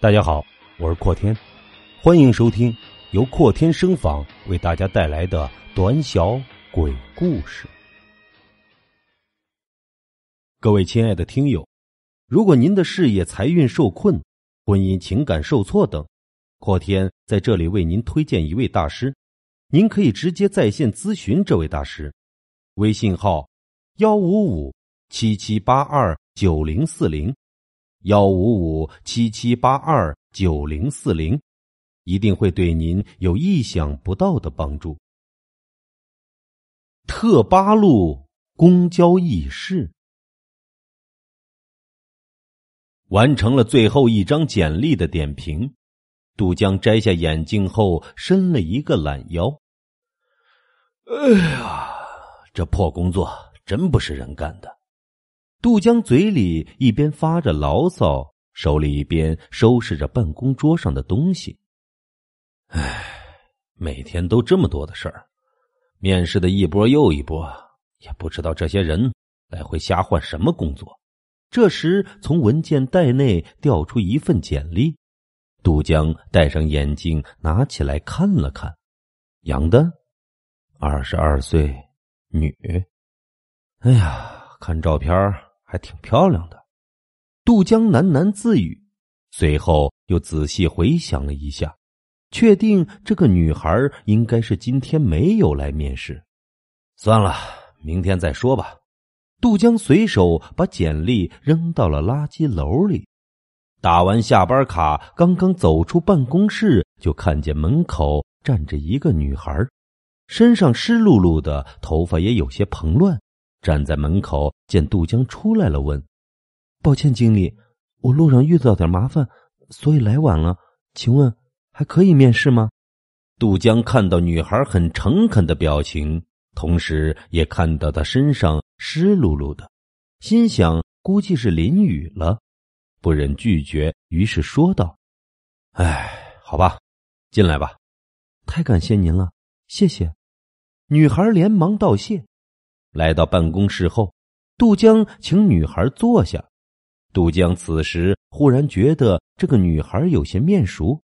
大家好，我是阔天，欢迎收听由阔天声访为大家带来的短小鬼故事。各位亲爱的听友，如果您的事业财运受困、婚姻情感受挫等，阔天在这里为您推荐一位大师，您可以直接在线咨询这位大师，微信号幺五五七七八二九零四零。幺五五七七八二九零四零，一定会对您有意想不到的帮助。特八路公交议事，完成了最后一张简历的点评。杜江摘下眼镜后，伸了一个懒腰。哎呀，这破工作真不是人干的。杜江嘴里一边发着牢骚，手里一边收拾着办公桌上的东西。唉，每天都这么多的事儿，面试的一波又一波，也不知道这些人来回瞎换什么工作。这时，从文件袋内掉出一份简历，杜江戴上眼镜，拿起来看了看。杨丹，二十二岁，女。哎呀，看照片还挺漂亮的，杜江喃喃自语，随后又仔细回想了一下，确定这个女孩应该是今天没有来面试。算了，明天再说吧。杜江随手把简历扔到了垃圾篓里，打完下班卡，刚刚走出办公室，就看见门口站着一个女孩，身上湿漉漉的，头发也有些蓬乱。站在门口，见杜江出来了，问：“抱歉，经理，我路上遇到点麻烦，所以来晚了。请问还可以面试吗？”杜江看到女孩很诚恳的表情，同时也看到她身上湿漉漉的，心想估计是淋雨了，不忍拒绝，于是说道：“哎，好吧，进来吧。太感谢您了，谢谢。”女孩连忙道谢。来到办公室后，杜江请女孩坐下。杜江此时忽然觉得这个女孩有些面熟，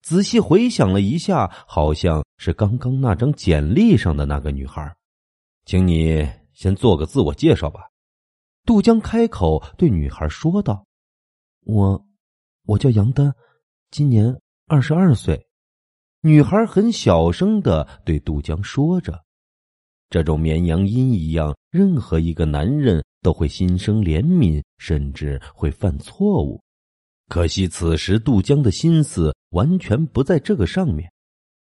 仔细回想了一下，好像是刚刚那张简历上的那个女孩。请你先做个自我介绍吧。杜江开口对女孩说道：“我，我叫杨丹，今年二十二岁。”女孩很小声的对杜江说着。这种绵羊音一样，任何一个男人都会心生怜悯，甚至会犯错误。可惜此时杜江的心思完全不在这个上面，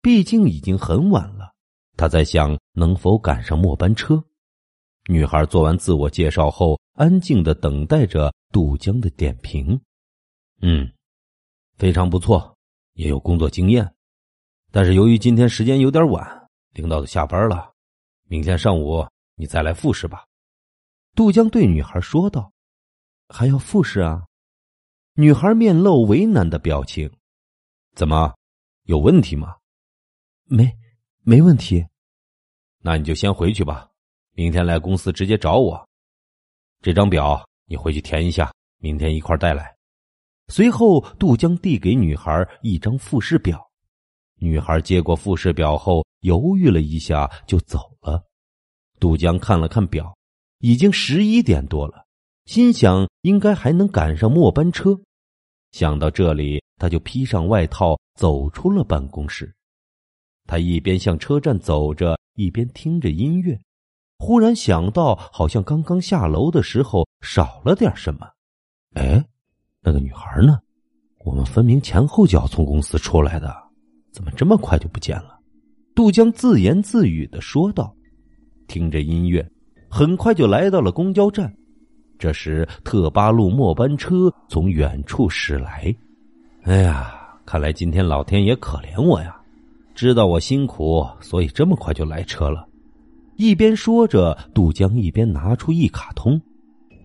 毕竟已经很晚了。他在想能否赶上末班车。女孩做完自我介绍后，安静的等待着杜江的点评。嗯，非常不错，也有工作经验，但是由于今天时间有点晚，领导都下班了。明天上午你再来复试吧，杜江对女孩说道。还要复试啊？女孩面露为难的表情。怎么，有问题吗？没，没问题。那你就先回去吧，明天来公司直接找我。这张表你回去填一下，明天一块带来。随后，杜江递给女孩一张复试表。女孩接过复试表后，犹豫了一下，就走了。杜江看了看表，已经十一点多了，心想应该还能赶上末班车。想到这里，他就披上外套，走出了办公室。他一边向车站走着，一边听着音乐。忽然想到，好像刚刚下楼的时候少了点什么。哎，那个女孩呢？我们分明前后脚从公司出来的。怎么这么快就不见了？杜江自言自语的说道。听着音乐，很快就来到了公交站。这时，特八路末班车从远处驶来。哎呀，看来今天老天爷可怜我呀，知道我辛苦，所以这么快就来车了。一边说着，杜江一边拿出一卡通。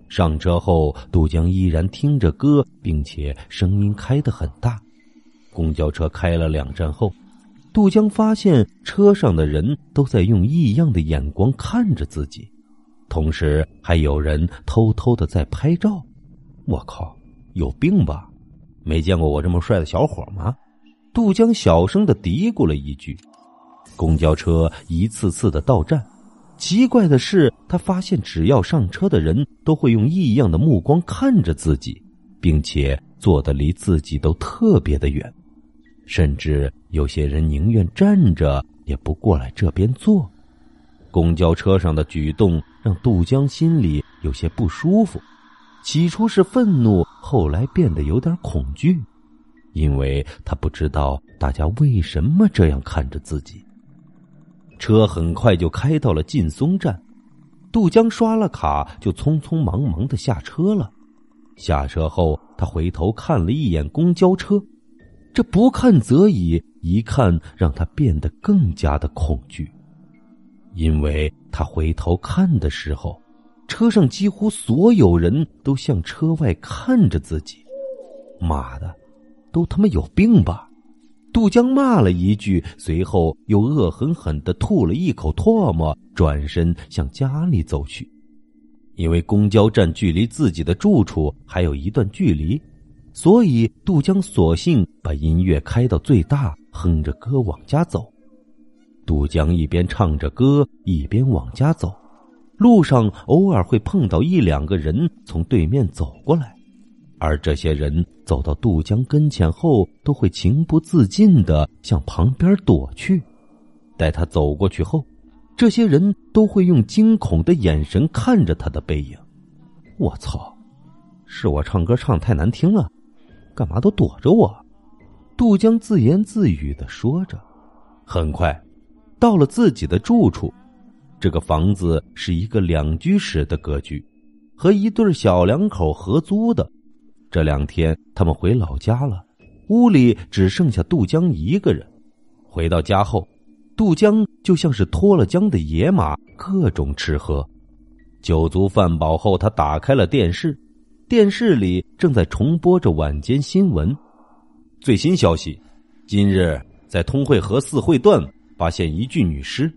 上车后，杜江依然听着歌，并且声音开得很大。公交车开了两站后，杜江发现车上的人都在用异样的眼光看着自己，同时还有人偷偷的在拍照。我靠，有病吧？没见过我这么帅的小伙吗？杜江小声的嘀咕了一句。公交车一次次的到站，奇怪的是，他发现只要上车的人都会用异样的目光看着自己，并且坐的离自己都特别的远，甚至有些人宁愿站着也不过来这边坐。公交车上的举动让杜江心里有些不舒服，起初是愤怒，后来变得有点恐惧，因为他不知道大家为什么这样看着自己。车很快就开到了劲松站，杜江刷了卡，就匆匆忙忙的下车了。下车后，他回头看了一眼公交车，这不看则已，一看让他变得更加的恐惧。因为他回头看的时候，车上几乎所有人都向车外看着自己。妈的，都他妈有病吧！杜江骂了一句，随后又恶狠狠的吐了一口唾沫，转身向家里走去。因为公交站距离自己的住处还有一段距离，所以杜江索性把音乐开到最大，哼着歌往家走。杜江一边唱着歌，一边往家走，路上偶尔会碰到一两个人从对面走过来，而这些人走到杜江跟前后，都会情不自禁的向旁边躲去。待他走过去后，这些人都会用惊恐的眼神看着他的背影。我操，是我唱歌唱太难听了，干嘛都躲着我？杜江自言自语的说着，很快。到了自己的住处，这个房子是一个两居室的格局，和一对小两口合租的。这两天他们回老家了，屋里只剩下杜江一个人。回到家后，杜江就像是脱了缰的野马，各种吃喝。酒足饭饱后，他打开了电视，电视里正在重播着晚间新闻。最新消息：今日在通惠河四惠段。发现一具女尸，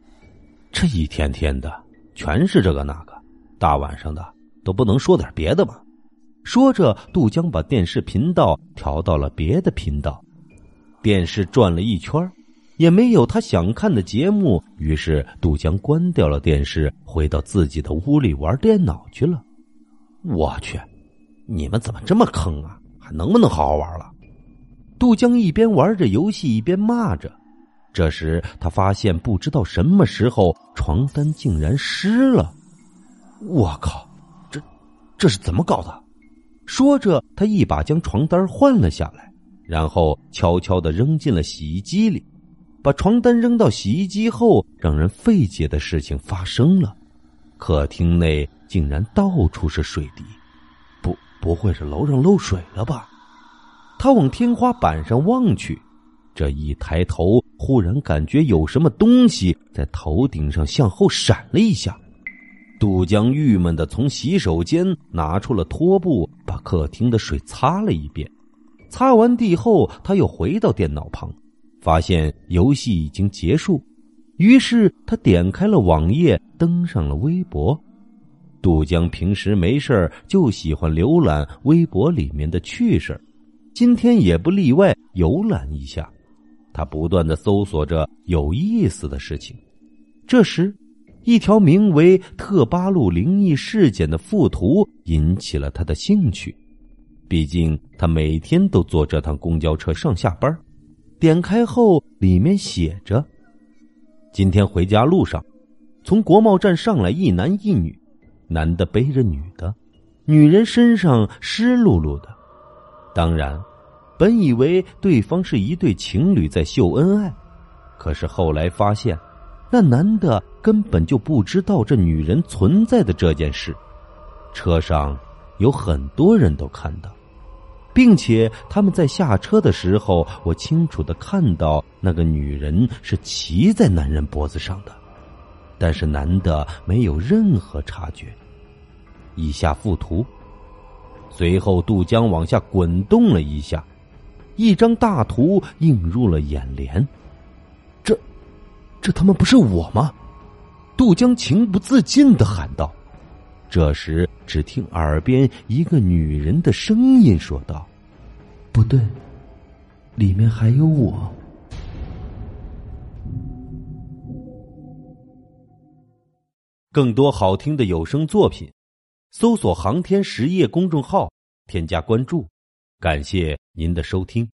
这一天天的全是这个那个，大晚上的都不能说点别的吗？说着，杜江把电视频道调到了别的频道，电视转了一圈，也没有他想看的节目，于是杜江关掉了电视，回到自己的屋里玩电脑去了。我去，你们怎么这么坑啊？还能不能好好玩了？杜江一边玩着游戏一边骂着。这时，他发现不知道什么时候床单竟然湿了。我靠，这这是怎么搞的？说着，他一把将床单换了下来，然后悄悄的扔进了洗衣机里。把床单扔到洗衣机后，让人费解的事情发生了：客厅内竟然到处是水滴。不，会是楼上漏水了吧？他往天花板上望去。这一抬头，忽然感觉有什么东西在头顶上向后闪了一下。杜江郁闷的从洗手间拿出了拖布，把客厅的水擦了一遍。擦完地后，他又回到电脑旁，发现游戏已经结束。于是他点开了网页，登上了微博。杜江平时没事就喜欢浏览微博里面的趣事今天也不例外，游览一下。他不断的搜索着有意思的事情，这时，一条名为“特巴路灵异事件”的附图引起了他的兴趣。毕竟他每天都坐这趟公交车上下班。点开后，里面写着：“今天回家路上，从国贸站上来一男一女，男的背着女的，女人身上湿漉漉的。当然。”本以为对方是一对情侣在秀恩爱，可是后来发现，那男的根本就不知道这女人存在的这件事。车上有很多人都看到，并且他们在下车的时候，我清楚的看到那个女人是骑在男人脖子上的，但是男的没有任何察觉。以下附图，随后杜江往下滚动了一下。一张大图映入了眼帘，这，这他妈不是我吗？杜江情不自禁的喊道。这时，只听耳边一个女人的声音说道：“不对，里面还有我。更多好听的有声作品，搜索“航天实业”公众号，添加关注。感谢您的收听。